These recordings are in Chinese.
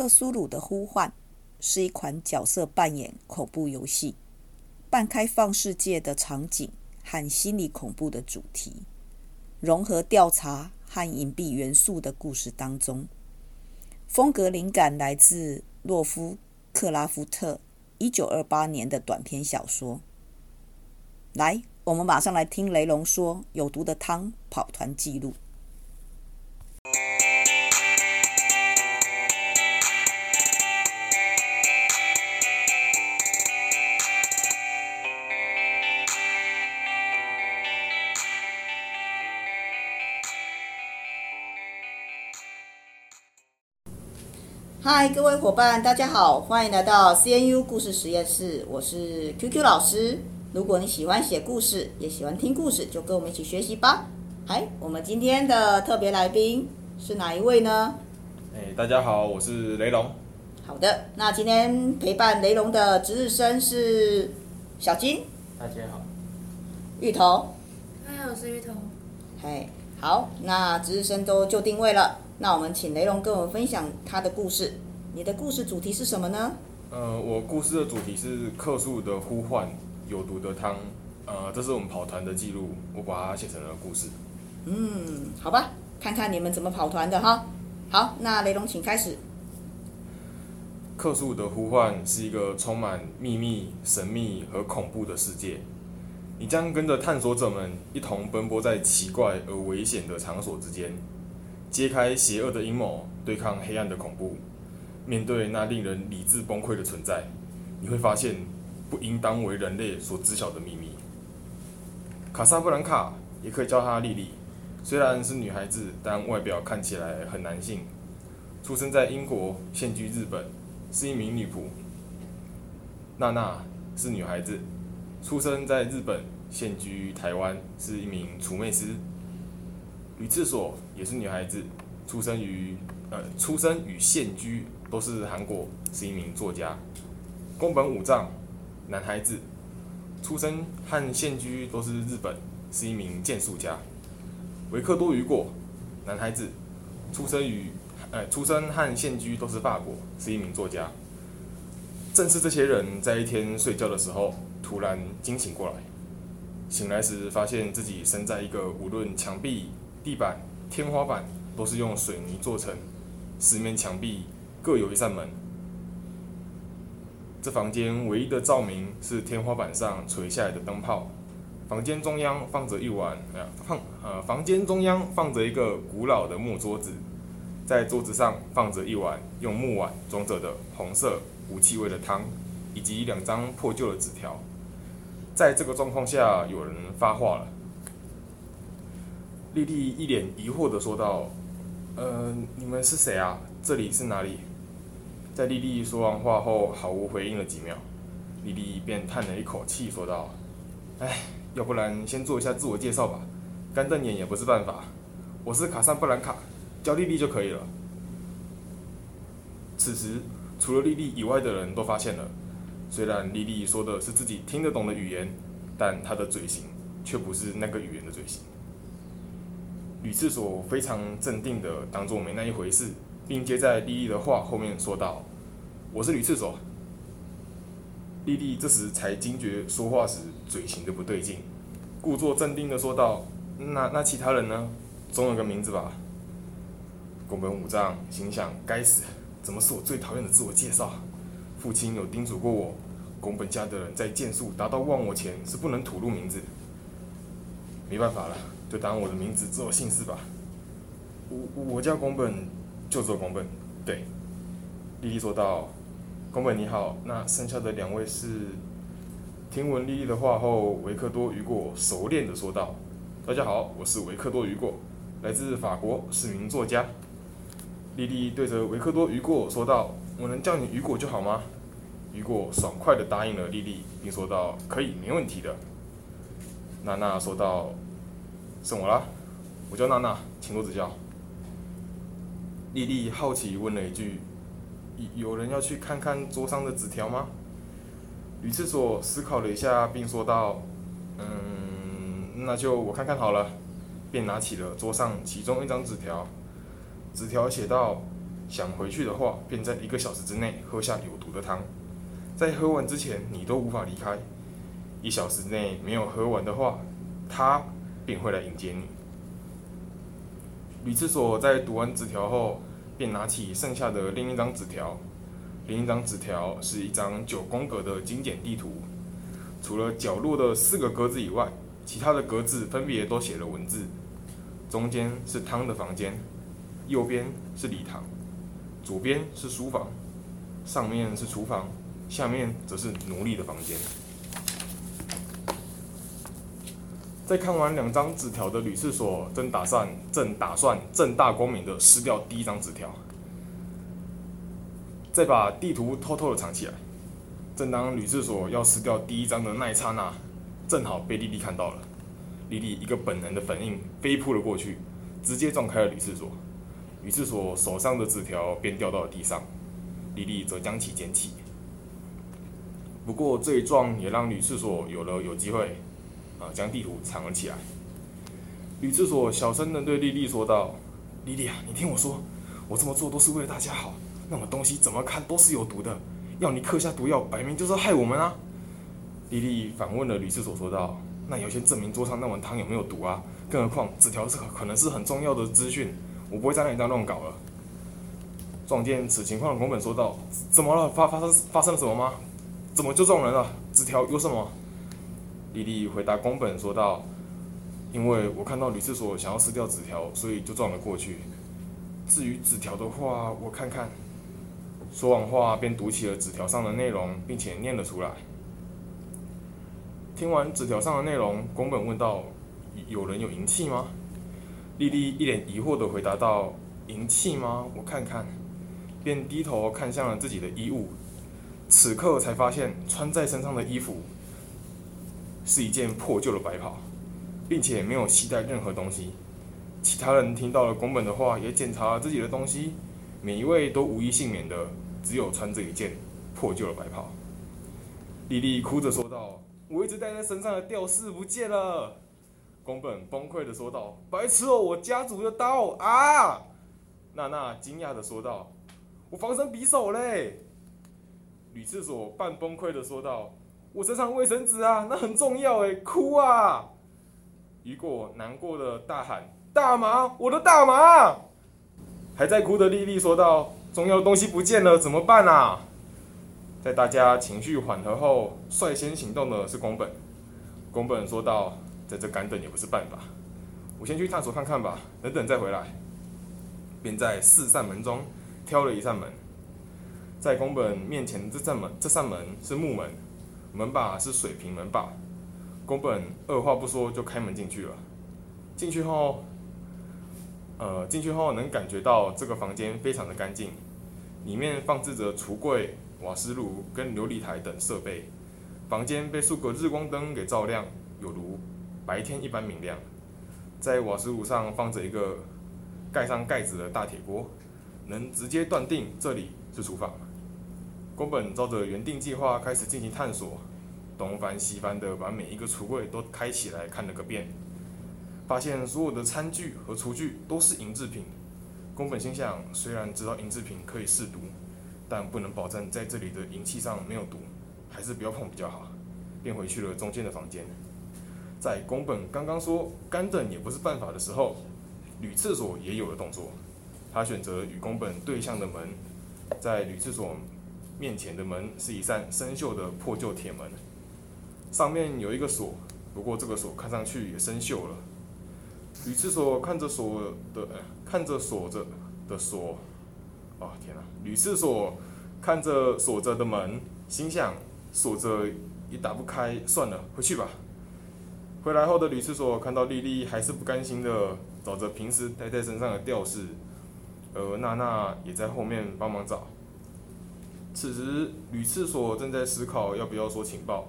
克苏鲁的呼唤是一款角色扮演恐怖游戏，半开放世界的场景和心理恐怖的主题，融合调查和隐蔽元素的故事当中。风格灵感来自洛夫克拉夫特一九二八年的短篇小说。来，我们马上来听雷龙说《有毒的汤》跑团记录。嗨，各位伙伴，大家好，欢迎来到 CNU 故事实验室。我是 QQ 老师。如果你喜欢写故事，也喜欢听故事，就跟我们一起学习吧。嗨，我们今天的特别来宾是哪一位呢？哎，大家好，我是雷龙。好的，那今天陪伴雷龙的值日生是小金。大家好。芋头。嗨，我是芋头。嘿，好，那值日生都就定位了。那我们请雷龙跟我们分享他的故事。你的故事主题是什么呢？呃，我故事的主题是克苏鲁的呼唤，有毒的汤。呃，这是我们跑团的记录，我把它写成了故事。嗯，好吧，看看你们怎么跑团的哈。好，那雷龙请开始。克苏鲁的呼唤是一个充满秘密、神秘和恐怖的世界。你将跟着探索者们一同奔波在奇怪而危险的场所之间。揭开邪恶的阴谋，对抗黑暗的恐怖，面对那令人理智崩溃的存在，你会发现不应当为人类所知晓的秘密。卡萨布兰卡也可以叫她莉莉，虽然是女孩子，但外表看起来很男性。出生在英国，现居日本，是一名女仆。娜娜是女孩子，出生在日本，现居台湾，是一名厨妹师。吕次所也是女孩子，出生于呃，出生与现居都是韩国，是一名作家。宫本武藏，男孩子，出生和现居都是日本，是一名剑术家。维克多·雨果，男孩子，出生于呃，出生和现居都是法国，是一名作家。正是这些人在一天睡觉的时候，突然惊醒过来，醒来时发现自己身在一个无论墙壁。地板、天花板都是用水泥做成，四面墙壁各有一扇门。这房间唯一的照明是天花板上垂下来的灯泡。房间中央放着一碗，呃，放呃，房间中央放着一个古老的木桌子，在桌子上放着一碗用木碗装着的红色无气味的汤，以及两张破旧的纸条。在这个状况下，有人发话了。莉莉一脸疑惑地说道：“呃，你们是谁啊？这里是哪里？”在莉莉说完话后，毫无回应了几秒，莉莉便叹了一口气说道：“哎，要不然先做一下自我介绍吧，干瞪眼也不是办法。我是卡萨布兰卡，叫莉莉就可以了。”此时，除了莉莉以外的人都发现了，虽然莉莉说的是自己听得懂的语言，但她的嘴型却不是那个语言的嘴型。吕次所非常镇定地当作没那一回事，并接在莉莉的话后面说道：“我是吕次所。”莉莉这时才惊觉说话时嘴型的不对劲，故作镇定地说道：“那那其他人呢？总有个名字吧？”宫本武藏心想：“该死，怎么是我最讨厌的自我介绍？父亲有叮嘱过我，宫本家的人在剑术达到忘我前是不能吐露名字。没办法了。”就当我的名字只有姓氏吧。我我叫宫本，就做宫本。对，莉莉说道：“宫本你好，那剩下的两位是？”听闻莉莉的话后，维克多·雨果熟练地说道：“大家好，我是维克多·雨果，来自法国，是名作家。”莉莉对着维克多·雨果说道：“我能叫你雨果就好吗？”雨果爽快地答应了莉莉，并说道：“可以，没问题的。”娜娜说道。是我啦，我叫娜娜，请多指教。莉莉好奇问了一句：“有人要去看看桌上的纸条吗？”吕次所思考了一下，并说道：“嗯，那就我看看好了。”便拿起了桌上其中一张纸条。纸条写道：“想回去的话，便在一个小时之内喝下有毒的汤。在喝完之前，你都无法离开。一小时内没有喝完的话，他便会来迎接你。吕厕所在读完纸条后，便拿起剩下的另一张纸条。另一张纸条是一张九宫格的精简地图，除了角落的四个格子以外，其他的格子分别都写了文字。中间是汤的房间，右边是礼堂，左边是书房，上面是厨房。下面则是奴隶的房间。在看完两张纸条的吕厕所，正打算正打算正大光明的撕掉第一张纸条，再把地图偷偷的藏起来。正当吕厕所要撕掉第一张的那一刹那，正好被莉莉看到了。莉莉一个本能的反应，飞扑了过去，直接撞开了吕厕所。吕厕所手上的纸条便掉到了地上，莉莉则将其捡起。不过这一撞也让吕厕所有了有机会，啊，将地图藏了起来。吕厕所小声的对莉莉说道：“莉莉啊，你听我说，我这么做都是为了大家好。那么东西怎么看都是有毒的，要你嗑下毒药，摆明就是害我们啊！”莉莉反问了吕厕所说道：“那要先证明桌上那碗汤有没有毒啊？更何况纸条是可能是很重要的资讯，我不会在那里这样乱搞了。”撞见此情况的宫本说道：“怎么了？发发生发生了什么吗？”怎么就撞人了？纸条有什么？莉莉回答宫本说道：“因为我看到女厕所想要撕掉纸条，所以就撞了过去。至于纸条的话，我看看。”说完话便读起了纸条上的内容，并且念了出来。听完纸条上的内容，宫本问道：“有人有银器吗？”莉莉一脸疑惑地回答道：“银器吗？我看看。”便低头看向了自己的衣物。此刻才发现，穿在身上的衣服是一件破旧的白袍，并且没有携带任何东西。其他人听到了宫本的话，也检查了自己的东西，每一位都无一幸免的，只有穿着一件破旧的白袍。莉莉哭着说道：“我一直带在身上的吊饰不见了。”宫本崩溃的说道：“白痴哦，我家族的刀啊！”娜娜惊讶的说道：“我防身匕首嘞！”吕厕所半崩溃的说道：“我身上卫生纸啊，那很重要哎，哭啊！”雨果难过的大喊：“大麻，我的大麻！”还在哭的莉莉说道：“重要的东西不见了，怎么办啊？”在大家情绪缓和后，率先行动的是宫本。宫本说道：“在这干等也不是办法，我先去探索看看吧，等等再回来。”便在四扇门中挑了一扇门。在宫本面前这扇门，这扇门是木门，门把是水平门把。宫本二话不说就开门进去了。进去后，呃，进去后能感觉到这个房间非常的干净，里面放置着橱柜、瓦斯炉跟琉璃台等设备。房间被数个日光灯给照亮，有如白天一般明亮。在瓦斯炉上放着一个盖上盖子的大铁锅，能直接断定这里是厨房。宫本照着原定计划开始进行探索，东翻西翻的把每一个橱柜都开起来看了个遍，发现所有的餐具和厨具都是银制品。宫本心想，虽然知道银制品可以试毒，但不能保证在这里的银器上没有毒，还是不要碰比较好。便回去了中间的房间。在宫本刚刚说干等也不是办法的时候，女厕所也有了动作。他选择与宫本对向的门，在女厕所。面前的门是一扇生锈的破旧铁门，上面有一个锁，不过这个锁看上去也生锈了。女厕所看着锁的，看着锁着的锁，哦天哪！女厕所看着锁着的门，心想锁着也打不开，算了，回去吧。回来后的吕厕所看到莉莉还是不甘心的找着平时带在身上的吊饰，而娜娜也在后面帮忙找。此时，吕厕所正在思考要不要说情报，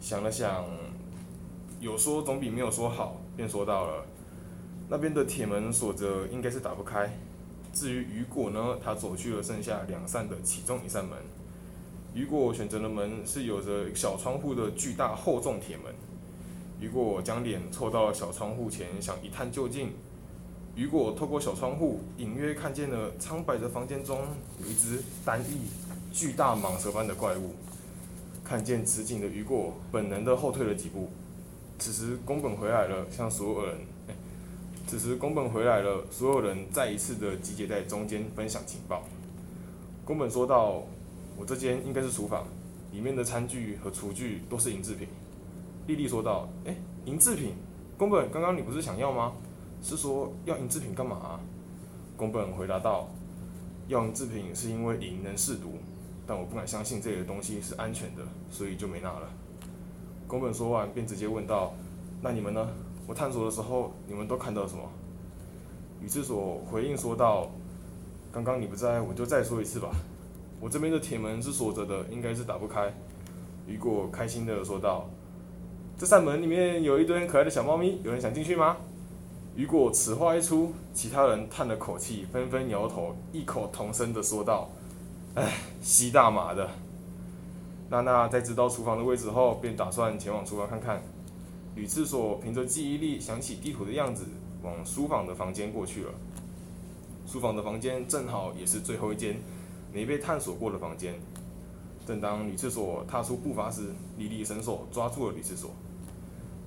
想了想，有说总比没有说好，便说到了那边的铁门锁着，应该是打不开。至于雨果呢，他走去了剩下两扇的其中一扇门。雨果选择的门是有着小窗户的巨大厚重铁门。雨果将脸凑到小窗户前，想一探究竟。雨果透过小窗户，隐约看见了苍白的房间中有一只单翼巨大蟒蛇般的怪物。看见此景的雨果，本能的后退了几步。此时宫本回来了，向所有人，此时宫本回来了，所有人再一次的集结在中间分享情报。宫本说道：“我这间应该是厨房，里面的餐具和厨具都是银制品。”莉莉说道：“哎，银制品，宫本，刚刚你不是想要吗？”是说要银制品干嘛？宫本回答道：“要银制品是因为银能试毒，但我不敢相信这里的东西是安全的，所以就没拿了。”宫本说完便直接问道：“那你们呢？我探索的时候你们都看到了什么？”宇智所回应说道：“刚刚你不在，我就再说一次吧。我这边的铁门是锁着的，应该是打不开。”雨果开心地说道：“这扇门里面有一堆可爱的小猫咪，有人想进去吗？”雨果此话一出，其他人叹了口气，纷纷摇头，异口同声地说道：“哎，吸大麻的。”娜娜在知道厨房的位置后，便打算前往厨房看看。吕次所凭着记忆力想起地图的样子，往书房的房间过去了。书房的房间正好也是最后一间没被探索过的房间。正当吕次所踏出步伐时，莉莉伸手抓住了吕次所。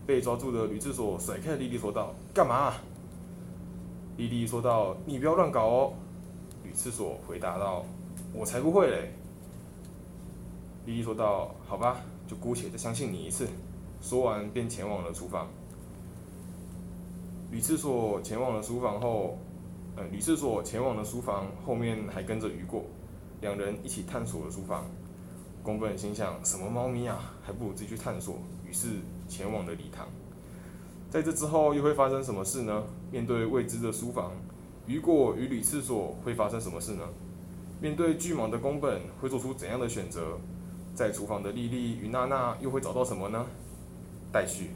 被抓住的吕智所甩开莉莉，说道：“干嘛？”莉莉说道：“你不要乱搞哦。”吕智所回答道：“我才不会嘞。”莉莉说道：“好吧，就姑且再相信你一次。”说完便前往了厨房。吕智所前往了书房后，呃，吕智所前往了书房，后面还跟着雨果，两人一起探索了书房。宫本心想：什么猫咪啊，还不如自己去探索。于是。前往了礼堂，在这之后又会发生什么事呢？面对未知的书房，雨果与吕次所会发生什么事呢？面对巨蟒的宫本会做出怎样的选择？在厨房的莉莉与娜娜又会找到什么呢？待续。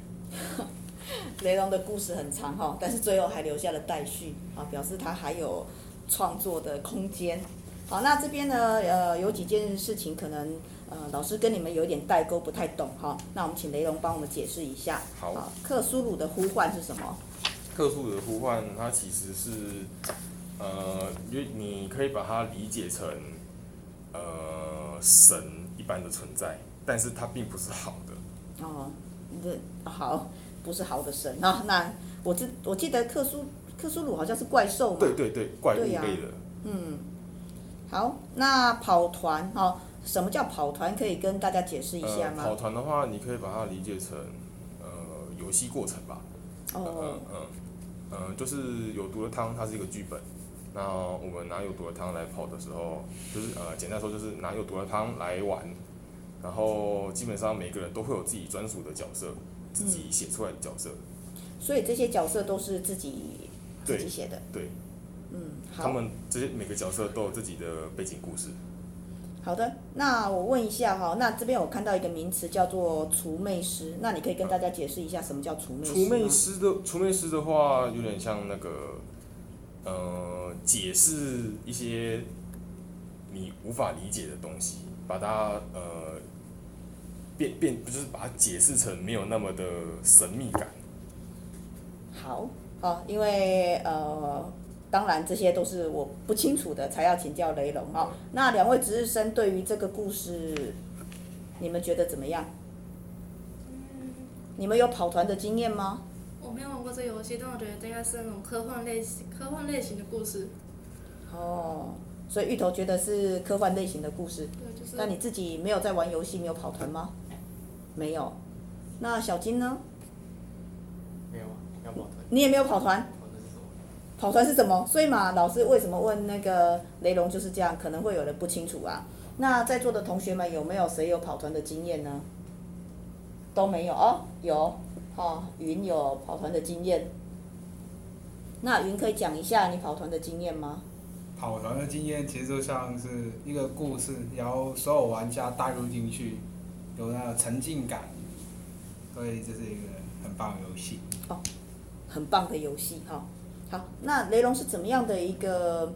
雷龙的故事很长哈，但是最后还留下了待续啊，表示他还有创作的空间。好，那这边呢，呃，有几件事情可能。呃，老师跟你们有点代沟，不太懂哈。那我们请雷龙帮我们解释一下。好。克苏鲁的呼唤是什么？克苏鲁的呼唤，它其实是，呃，因为你可以把它理解成，呃，神一般的存在，但是它并不是好的。哦，这好，不是好的神啊。那我记我记得克苏克苏鲁好像是怪兽嘛。对对对，怪物类的。啊、嗯。好，那跑团哦。什么叫跑团？可以跟大家解释一下吗？呃、跑团的话，你可以把它理解成，呃，游戏过程吧。哦。嗯嗯就是有毒的汤，它是一个剧本。那我们拿有毒的汤来跑的时候，就是呃，简单说就是拿有毒的汤来玩。然后基本上每个人都会有自己专属的角色，自己写出来的角色。嗯、所以这些角色都是自己自己写的。对。嗯，好。他们这些每个角色都有自己的背景故事。好的，那我问一下哈，那这边我看到一个名词叫做除魅师，那你可以跟大家解释一下什么叫除魅师？除魅师的除魅师的话，有点像那个，呃，解释一些你无法理解的东西，把它呃变变，不就是把它解释成没有那么的神秘感。好，好，因为呃。当然，这些都是我不清楚的，才要请教雷龙哦。那两位值日生对于这个故事，你们觉得怎么样？嗯，你们有跑团的经验吗？我没有玩过这游戏，但我觉得这应该是那种科幻类型、科幻类型的故事。哦，所以芋头觉得是科幻类型的故事。对，就是。那你自己没有在玩游戏，没有跑团吗？没有。那小金呢？没有啊，要跑团。你也没有跑团？跑团是什么？所以嘛，老师为什么问那个雷龙就是这样？可能会有人不清楚啊。那在座的同学们有没有谁有跑团的经验呢？都没有哦，有，哦，云有跑团的经验。那云可以讲一下你跑团的经验吗？跑团的经验其实就像是一个故事，然后所有玩家带入进去，有那个沉浸感，所以这是一个很棒的游戏。哦，很棒的游戏哈。好，那雷龙是怎么样的一个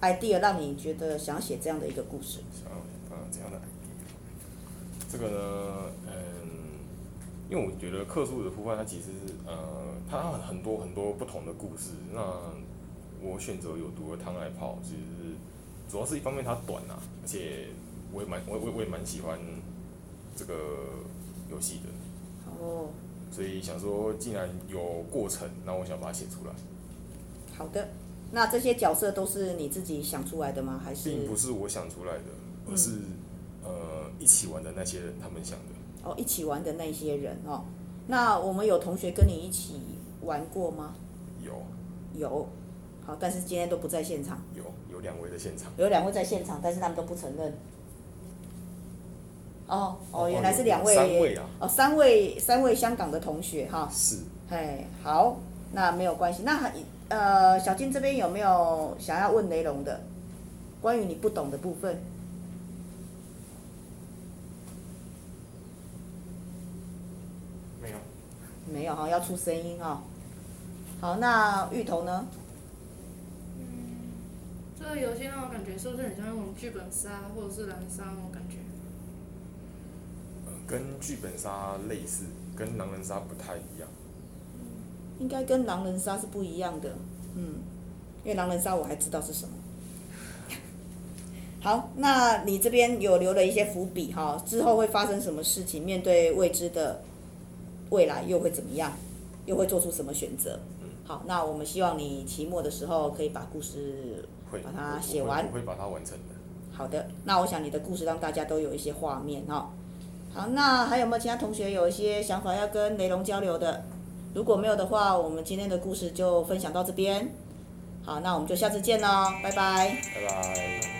idea 让你觉得想要写这样的一个故事？想这样的 idea。这个呢，嗯，因为我觉得克苏鲁的呼唤它其实是呃，它很多很多不同的故事。那我选择有毒的汤来泡，其实是主要是一方面它短啊，而且我也蛮我我我也蛮喜欢这个游戏的。哦。所以想说，既然有过程，那我想把它写出来。好的，那这些角色都是你自己想出来的吗？还是？并不是我想出来的，而是、嗯、呃一起玩的那些人他们想的。哦，一起玩的那些人哦。那我们有同学跟你一起玩过吗？有。有。好，但是今天都不在现场。有，有两位在现场。有两位在现场，但是他们都不承认。哦哦，原来是两位。三位啊。哦，三位三位香港的同学哈。是。哎，好，那没有关系。那还呃，小金这边有没有想要问雷龙的，关于你不懂的部分？没有。没有哈，要出声音哈。好，那芋头呢？嗯，这个游戏让我感觉是不是很像那种剧本杀或者是狼人杀那种感觉？跟剧本杀类似，跟狼人杀不太一样。应该跟狼人杀是不一样的，嗯，因为狼人杀我还知道是什么。好，那你这边有留了一些伏笔哈，之后会发生什么事情？面对未知的未来又会怎么样？又会做出什么选择？好，那我们希望你期末的时候可以把故事把它写完。我会把它完成的。好的，那我想你的故事让大家都有一些画面哈。好，那还有没有其他同学有一些想法要跟雷龙交流的？如果没有的话，我们今天的故事就分享到这边。好，那我们就下次见喽，拜拜。拜拜。